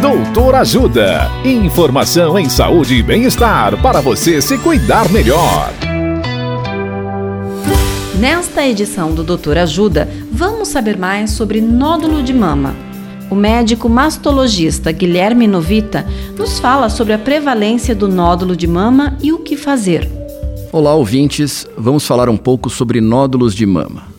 Doutor Ajuda. Informação em saúde e bem-estar para você se cuidar melhor. Nesta edição do Doutor Ajuda, vamos saber mais sobre nódulo de mama. O médico mastologista Guilherme Novita nos fala sobre a prevalência do nódulo de mama e o que fazer. Olá, ouvintes. Vamos falar um pouco sobre nódulos de mama.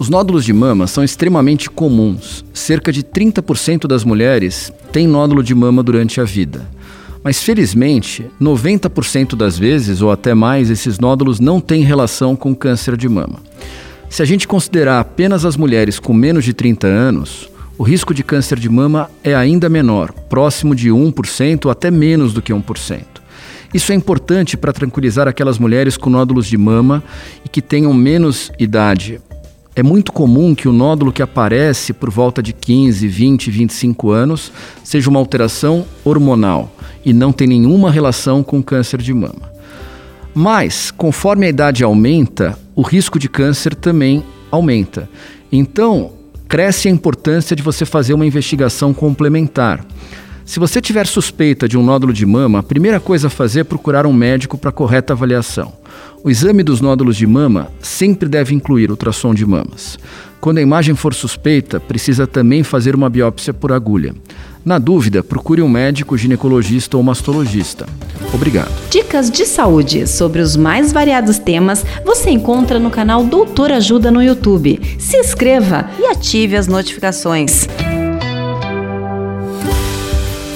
Os nódulos de mama são extremamente comuns. Cerca de 30% das mulheres têm nódulo de mama durante a vida. Mas felizmente, 90% das vezes ou até mais, esses nódulos não têm relação com câncer de mama. Se a gente considerar apenas as mulheres com menos de 30 anos, o risco de câncer de mama é ainda menor, próximo de 1% ou até menos do que 1%. Isso é importante para tranquilizar aquelas mulheres com nódulos de mama e que tenham menos idade. É muito comum que o nódulo que aparece por volta de 15, 20, 25 anos seja uma alteração hormonal e não tem nenhuma relação com câncer de mama. Mas, conforme a idade aumenta, o risco de câncer também aumenta. Então, cresce a importância de você fazer uma investigação complementar. Se você tiver suspeita de um nódulo de mama, a primeira coisa a fazer é procurar um médico para correta avaliação. O exame dos nódulos de mama sempre deve incluir ultrassom de mamas. Quando a imagem for suspeita, precisa também fazer uma biópsia por agulha. Na dúvida, procure um médico, ginecologista ou mastologista. Obrigado. Dicas de saúde sobre os mais variados temas você encontra no canal Doutor Ajuda no YouTube. Se inscreva e ative as notificações.